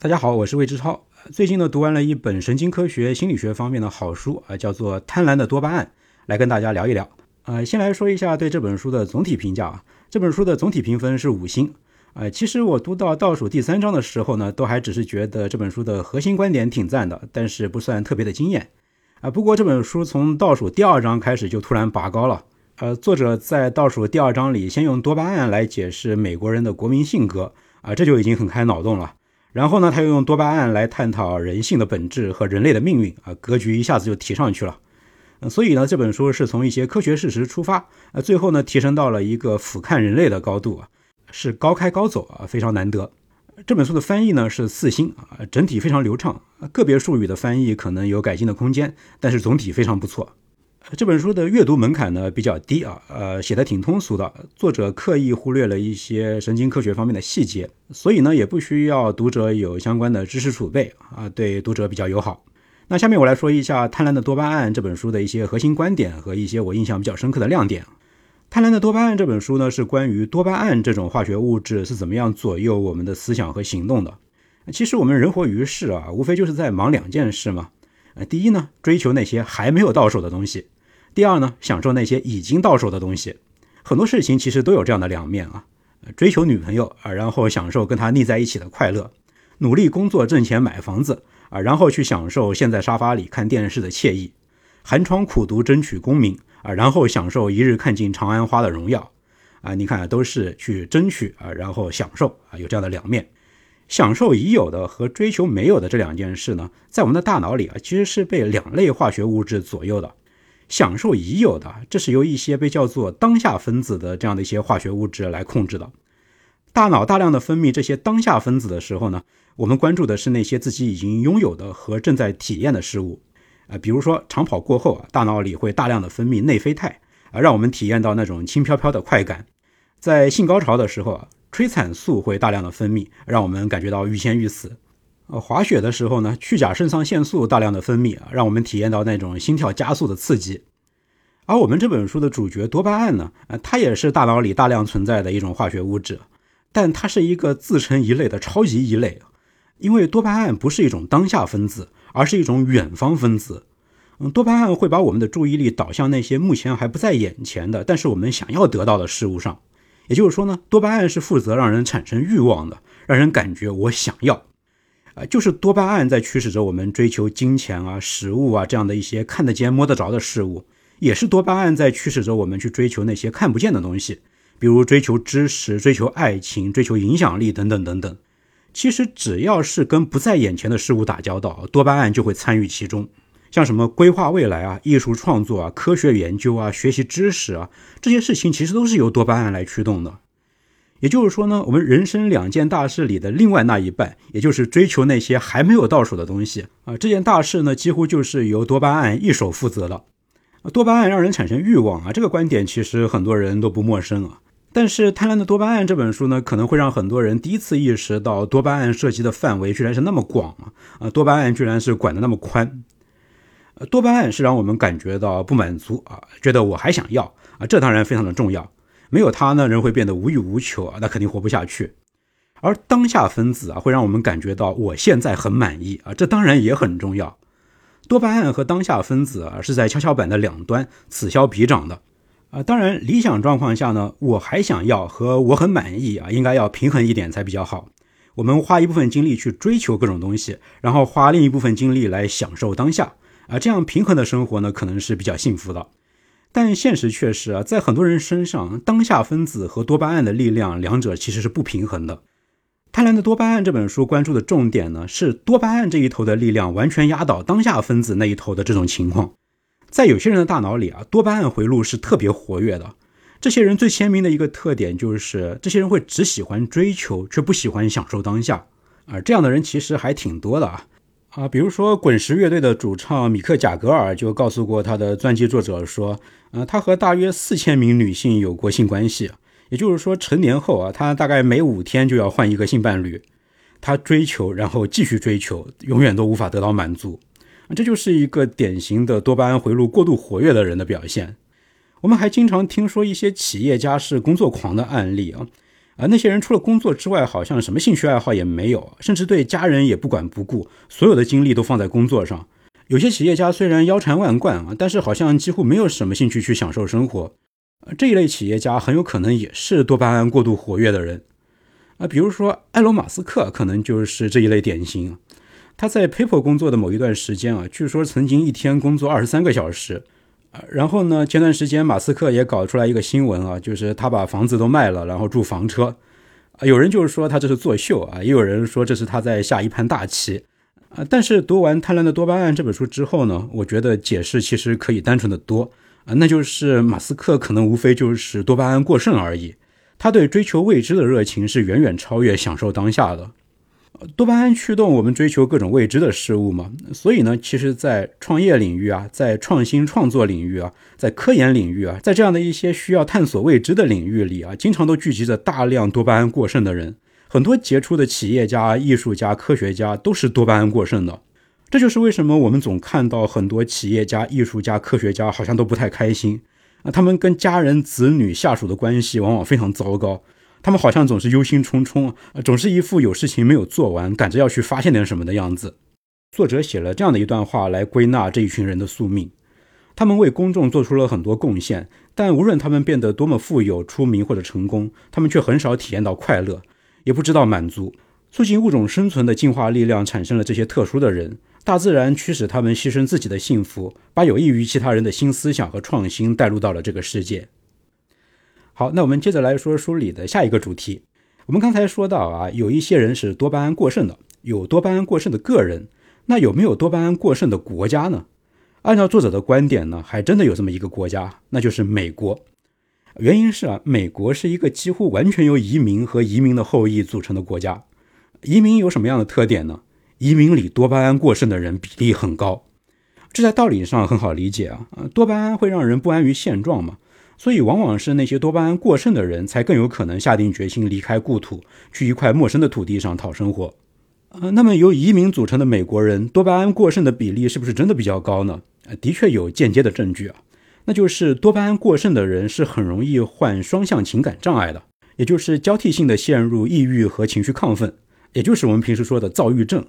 大家好，我是魏之超。最近呢，读完了一本神经科学心理学方面的好书啊，叫做《贪婪的多巴胺》，来跟大家聊一聊。呃，先来说一下对这本书的总体评价啊。这本书的总体评分是五星。呃，其实我读到倒数第三章的时候呢，都还只是觉得这本书的核心观点挺赞的，但是不算特别的惊艳。啊，不过这本书从倒数第二章开始就突然拔高了。呃，作者在倒数第二章里先用多巴胺来解释美国人的国民性格，啊，这就已经很开脑洞了。然后呢，他又用多巴胺来探讨人性的本质和人类的命运，啊，格局一下子就提上去了。所以呢，这本书是从一些科学事实出发，呃，最后呢，提升到了一个俯瞰人类的高度啊，是高开高走啊，非常难得。这本书的翻译呢是四星啊，整体非常流畅，个别术语的翻译可能有改进的空间，但是总体非常不错。这本书的阅读门槛呢比较低啊，呃，写的挺通俗的。作者刻意忽略了一些神经科学方面的细节，所以呢也不需要读者有相关的知识储备啊，对读者比较友好。那下面我来说一下《贪婪的多巴胺》这本书的一些核心观点和一些我印象比较深刻的亮点。《贪婪的多巴胺》这本书呢是关于多巴胺这种化学物质是怎么样左右我们的思想和行动的。其实我们人活于世啊，无非就是在忙两件事嘛。呃，第一呢，追求那些还没有到手的东西。第二呢，享受那些已经到手的东西，很多事情其实都有这样的两面啊。追求女朋友啊，然后享受跟她腻在一起的快乐；努力工作挣钱买房子啊，然后去享受现在沙发里看电视的惬意；寒窗苦读争取功名啊，然后享受一日看尽长安花的荣耀啊。你看，都是去争取啊，然后享受啊，有这样的两面。享受已有的和追求没有的这两件事呢，在我们的大脑里啊，其实是被两类化学物质左右的。享受已有的，这是由一些被叫做当下分子的这样的一些化学物质来控制的。大脑大量的分泌这些当下分子的时候呢，我们关注的是那些自己已经拥有的和正在体验的事物。啊，比如说长跑过后啊，大脑里会大量的分泌内啡肽啊，让我们体验到那种轻飘飘的快感。在性高潮的时候啊，催产素会大量的分泌，让我们感觉到欲仙欲死。呃，滑雪的时候呢，去甲肾上腺素大量的分泌啊，让我们体验到那种心跳加速的刺激。而我们这本书的主角多巴胺呢，呃，它也是大脑里大量存在的一种化学物质，但它是一个自成一类的超级一类，因为多巴胺不是一种当下分子，而是一种远方分子。嗯，多巴胺会把我们的注意力导向那些目前还不在眼前的，但是我们想要得到的事物上。也就是说呢，多巴胺是负责让人产生欲望的，让人感觉我想要。啊，就是多巴胺在驱使着我们追求金钱啊、食物啊这样的一些看得见、摸得着的事物，也是多巴胺在驱使着我们去追求那些看不见的东西，比如追求知识、追求爱情、追求影响力等等等等。其实只要是跟不在眼前的事物打交道，多巴胺就会参与其中。像什么规划未来啊、艺术创作啊、科学研究啊、学习知识啊这些事情，其实都是由多巴胺来驱动的。也就是说呢，我们人生两件大事里的另外那一半，也就是追求那些还没有到手的东西啊，这件大事呢，几乎就是由多巴胺一手负责的。多巴胺让人产生欲望啊，这个观点其实很多人都不陌生啊。但是《贪婪的多巴胺》这本书呢，可能会让很多人第一次意识到多巴胺涉及的范围居然是那么广啊！啊，多巴胺居然是管得那么宽。多巴胺是让我们感觉到不满足啊，觉得我还想要啊，这当然非常的重要。没有它呢，人会变得无欲无求啊，那肯定活不下去。而当下分子啊，会让我们感觉到我现在很满意啊，这当然也很重要。多巴胺和当下分子啊，是在跷跷板的两端此消彼长的啊。当然，理想状况下呢，我还想要和我很满意啊，应该要平衡一点才比较好。我们花一部分精力去追求各种东西，然后花另一部分精力来享受当下啊，这样平衡的生活呢，可能是比较幸福的。但现实却是啊，在很多人身上，当下分子和多巴胺的力量，两者其实是不平衡的。《贪婪的多巴胺》这本书关注的重点呢，是多巴胺这一头的力量完全压倒当下分子那一头的这种情况。在有些人的大脑里啊，多巴胺回路是特别活跃的。这些人最鲜明的一个特点就是，这些人会只喜欢追求，却不喜欢享受当下。而这样的人其实还挺多的啊。啊，比如说滚石乐队的主唱米克贾格尔就告诉过他的传记作者说，呃，他和大约四千名女性有过性关系，也就是说成年后啊，他大概每五天就要换一个性伴侣，他追求，然后继续追求，永远都无法得到满足，这就是一个典型的多巴胺回路过度活跃的人的表现。我们还经常听说一些企业家是工作狂的案例啊。啊，那些人除了工作之外，好像什么兴趣爱好也没有，甚至对家人也不管不顾，所有的精力都放在工作上。有些企业家虽然腰缠万贯啊，但是好像几乎没有什么兴趣去享受生活。这一类企业家很有可能也是多巴胺过度活跃的人啊，比如说埃隆·马斯克可能就是这一类典型。他在 PayPal 工作的某一段时间啊，据说曾经一天工作二十三个小时。然后呢？前段时间马斯克也搞出来一个新闻啊，就是他把房子都卖了，然后住房车。啊，有人就是说他这是作秀啊，也有人说这是他在下一盘大棋。啊，但是读完《贪婪的多巴胺》这本书之后呢，我觉得解释其实可以单纯的多啊，那就是马斯克可能无非就是多巴胺过剩而已，他对追求未知的热情是远远超越享受当下的。多巴胺驱动我们追求各种未知的事物嘛，所以呢，其实，在创业领域啊，在创新创作领域啊，在科研领域啊，在这样的一些需要探索未知的领域里啊，经常都聚集着大量多巴胺过剩的人。很多杰出的企业家、艺术家、科学家都是多巴胺过剩的。这就是为什么我们总看到很多企业家、艺术家、科学家好像都不太开心啊，他们跟家人、子女、下属的关系往往非常糟糕。他们好像总是忧心忡忡，总是一副有事情没有做完，赶着要去发现点什么的样子。作者写了这样的一段话来归纳这一群人的宿命：他们为公众做出了很多贡献，但无论他们变得多么富有、出名或者成功，他们却很少体验到快乐，也不知道满足。促进物种生存的进化力量产生了这些特殊的人，大自然驱使他们牺牲自己的幸福，把有益于其他人的新思想和创新带入到了这个世界。好，那我们接着来说书里的下一个主题。我们刚才说到啊，有一些人是多巴胺过剩的，有多巴胺过剩的个人，那有没有多巴胺过剩的国家呢？按照作者的观点呢，还真的有这么一个国家，那就是美国。原因是啊，美国是一个几乎完全由移民和移民的后裔组成的国家。移民有什么样的特点呢？移民里多巴胺过剩的人比例很高，这在道理上很好理解啊，多巴胺会让人不安于现状嘛。所以，往往是那些多巴胺过剩的人才更有可能下定决心离开故土，去一块陌生的土地上讨生活。呃，那么由移民组成的美国人多巴胺过剩的比例是不是真的比较高呢？呃，的确有间接的证据啊，那就是多巴胺过剩的人是很容易患双向情感障碍的，也就是交替性的陷入抑郁和情绪亢奋，也就是我们平时说的躁郁症。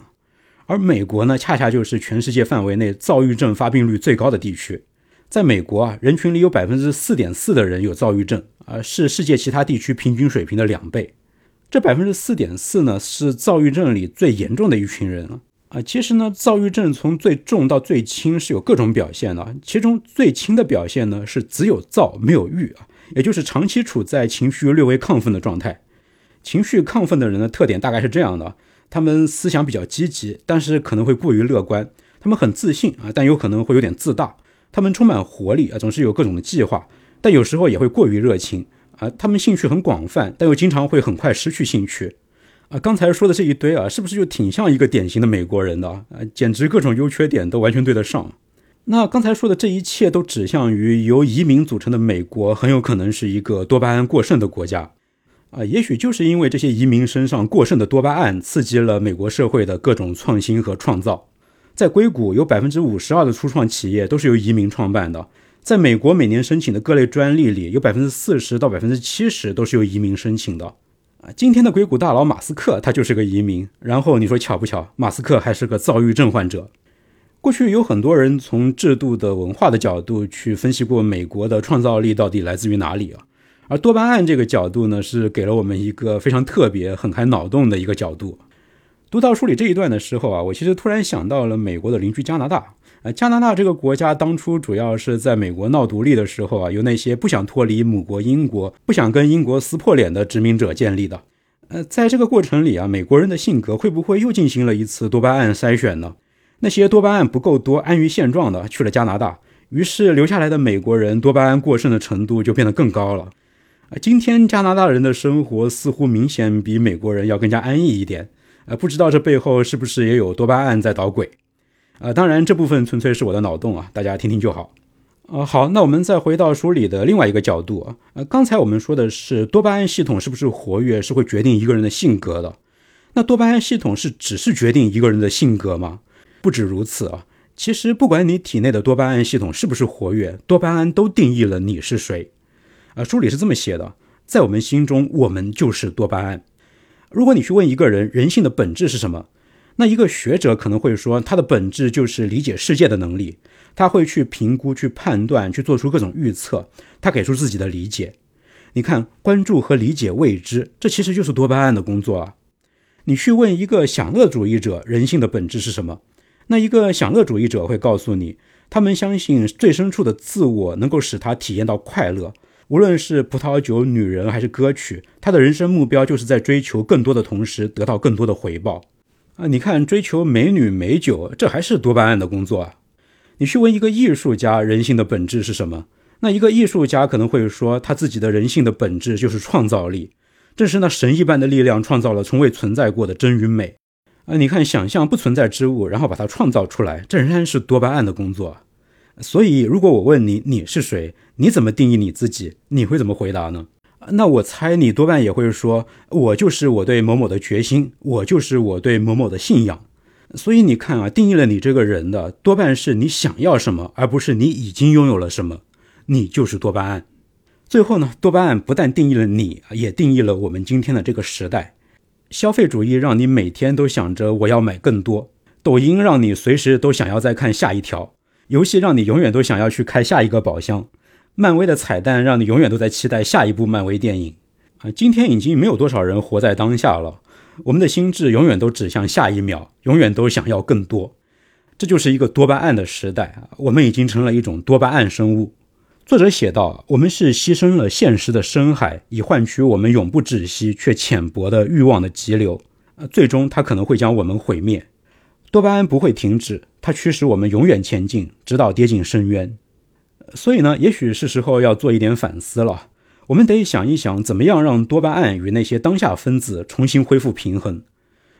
而美国呢，恰恰就是全世界范围内躁郁症发病率最高的地区。在美国啊，人群里有百分之四点四的人有躁郁症，啊，是世界其他地区平均水平的两倍。这百分之四点四呢，是躁郁症里最严重的一群人了。啊，其实呢，躁郁症从最重到最轻是有各种表现的，其中最轻的表现呢是只有躁没有郁啊，也就是长期处在情绪略微亢奋的状态。情绪亢奋的人的特点大概是这样的：他们思想比较积极，但是可能会过于乐观；他们很自信啊，但有可能会有点自大。他们充满活力啊，总是有各种的计划，但有时候也会过于热情啊。他们兴趣很广泛，但又经常会很快失去兴趣啊。刚才说的这一堆啊，是不是就挺像一个典型的美国人的啊？简直各种优缺点都完全对得上。那刚才说的这一切都指向于由移民组成的美国，很有可能是一个多巴胺过剩的国家啊。也许就是因为这些移民身上过剩的多巴胺，刺激了美国社会的各种创新和创造。在硅谷，有百分之五十二的初创企业都是由移民创办的。在美国，每年申请的各类专利里，有百分之四十到百分之七十都是由移民申请的。啊，今天的硅谷大佬马斯克，他就是个移民。然后你说巧不巧，马斯克还是个躁郁症患者。过去有很多人从制度的文化的角度去分析过美国的创造力到底来自于哪里啊？而多巴胺这个角度呢，是给了我们一个非常特别、很开脑洞的一个角度。读到书里这一段的时候啊，我其实突然想到了美国的邻居加拿大。呃，加拿大这个国家当初主要是在美国闹独立的时候啊，由那些不想脱离母国英国、不想跟英国撕破脸的殖民者建立的。呃，在这个过程里啊，美国人的性格会不会又进行了一次多巴胺筛选呢？那些多巴胺不够多、安于现状的去了加拿大，于是留下来的美国人多巴胺过剩的程度就变得更高了。啊，今天加拿大人的生活似乎明显比美国人要更加安逸一点。呃，不知道这背后是不是也有多巴胺在捣鬼？呃，当然这部分纯粹是我的脑洞啊，大家听听就好。呃，好，那我们再回到书里的另外一个角度啊。呃，刚才我们说的是多巴胺系统是不是活跃，是会决定一个人的性格的。那多巴胺系统是只是决定一个人的性格吗？不止如此啊，其实不管你体内的多巴胺系统是不是活跃，多巴胺都定义了你是谁。啊，书里是这么写的。在我们心中，我们就是多巴胺。如果你去问一个人人性的本质是什么，那一个学者可能会说，他的本质就是理解世界的能力。他会去评估、去判断、去做出各种预测，他给出自己的理解。你看，关注和理解未知，这其实就是多巴胺的工作啊。你去问一个享乐主义者，人性的本质是什么？那一个享乐主义者会告诉你，他们相信最深处的自我能够使他体验到快乐，无论是葡萄酒、女人还是歌曲，他的人生目标就是在追求更多的同时得到更多的回报啊！你看，追求美女美酒，这还是多巴胺的工作啊。你去问一个艺术家，人性的本质是什么？那一个艺术家可能会说，他自己的人性的本质就是创造力。正是那神一般的力量创造了从未存在过的真与美。啊，你看，想象不存在之物，然后把它创造出来，这仍然是多巴胺的工作。所以，如果我问你你是谁，你怎么定义你自己？你会怎么回答呢？那我猜你多半也会说，我就是我对某某的决心，我就是我对某某的信仰。所以你看啊，定义了你这个人的多半是你想要什么，而不是你已经拥有了什么。你就是多巴胺。最后呢，多巴胺不但定义了你，也定义了我们今天的这个时代。消费主义让你每天都想着我要买更多，抖音让你随时都想要再看下一条，游戏让你永远都想要去开下一个宝箱，漫威的彩蛋让你永远都在期待下一部漫威电影。啊，今天已经没有多少人活在当下了。我们的心智永远都指向下一秒，永远都想要更多，这就是一个多巴胺的时代啊！我们已经成了一种多巴胺生物。作者写道：“我们是牺牲了现实的深海，以换取我们永不止息却浅薄的欲望的急流。呃，最终它可能会将我们毁灭。多巴胺不会停止，它驱使我们永远前进，直到跌进深渊。所以呢，也许是时候要做一点反思了。”我们得想一想，怎么样让多巴胺与那些当下分子重新恢复平衡？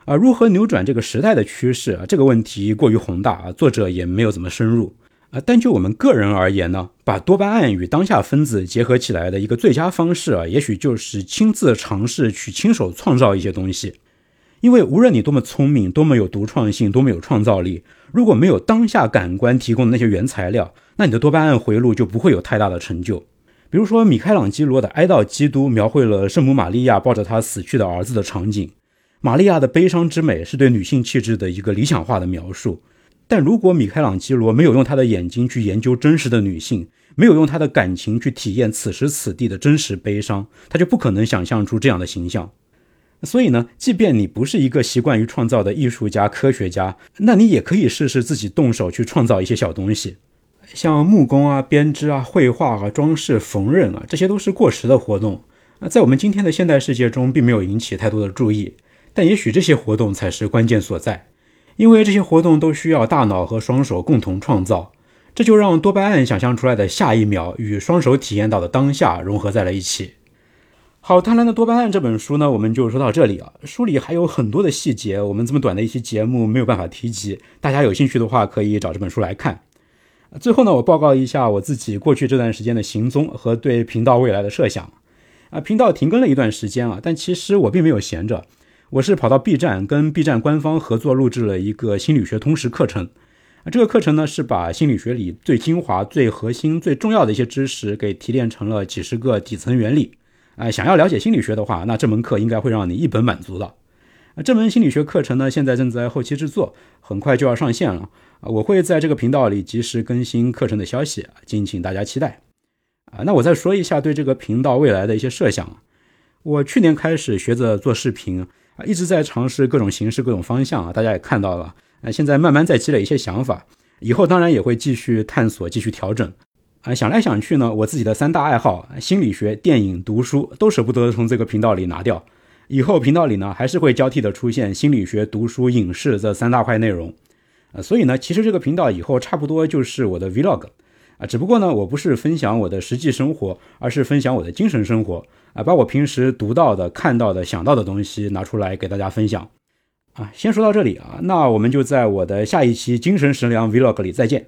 啊，如何扭转这个时代的趋势？啊，这个问题过于宏大啊，作者也没有怎么深入啊。但就我们个人而言呢，把多巴胺与当下分子结合起来的一个最佳方式啊，也许就是亲自尝试去亲手创造一些东西。因为无论你多么聪明，多么有独创性，多么有创造力，如果没有当下感官提供的那些原材料，那你的多巴胺回路就不会有太大的成就。比如说，米开朗基罗的《哀悼基督》描绘了圣母玛利亚抱着她死去的儿子的场景。玛利亚的悲伤之美是对女性气质的一个理想化的描述。但如果米开朗基罗没有用他的眼睛去研究真实的女性，没有用他的感情去体验此时此地的真实悲伤，他就不可能想象出这样的形象。所以呢，即便你不是一个习惯于创造的艺术家、科学家，那你也可以试试自己动手去创造一些小东西。像木工啊、编织啊、绘画啊、装饰、缝纫啊，这些都是过时的活动啊，在我们今天的现代世界中，并没有引起太多的注意。但也许这些活动才是关键所在，因为这些活动都需要大脑和双手共同创造，这就让多巴胺想象出来的下一秒与双手体验到的当下融合在了一起。好，《贪婪的多巴胺》这本书呢，我们就说到这里啊。书里还有很多的细节，我们这么短的一期节目没有办法提及，大家有兴趣的话，可以找这本书来看。最后呢，我报告一下我自己过去这段时间的行踪和对频道未来的设想。啊，频道停更了一段时间啊，但其实我并没有闲着，我是跑到 B 站跟 B 站官方合作录制了一个心理学通识课程。啊，这个课程呢是把心理学里最精华、最核心、最重要的一些知识给提炼成了几十个底层原理。啊，想要了解心理学的话，那这门课应该会让你一本满足的。啊，这门心理学课程呢，现在正在后期制作，很快就要上线了。啊，我会在这个频道里及时更新课程的消息，敬请大家期待。啊，那我再说一下对这个频道未来的一些设想。我去年开始学着做视频，啊，一直在尝试各种形式、各种方向啊，大家也看到了。啊，现在慢慢在积累一些想法，以后当然也会继续探索、继续调整。啊，想来想去呢，我自己的三大爱好——心理学、电影、读书，都舍不得从这个频道里拿掉。以后频道里呢，还是会交替的出现心理学、读书、影视这三大块内容。啊，所以呢，其实这个频道以后差不多就是我的 vlog，啊，只不过呢，我不是分享我的实际生活，而是分享我的精神生活，啊，把我平时读到的、看到的、想到的东西拿出来给大家分享，啊，先说到这里啊，那我们就在我的下一期精神食粮 vlog 里再见。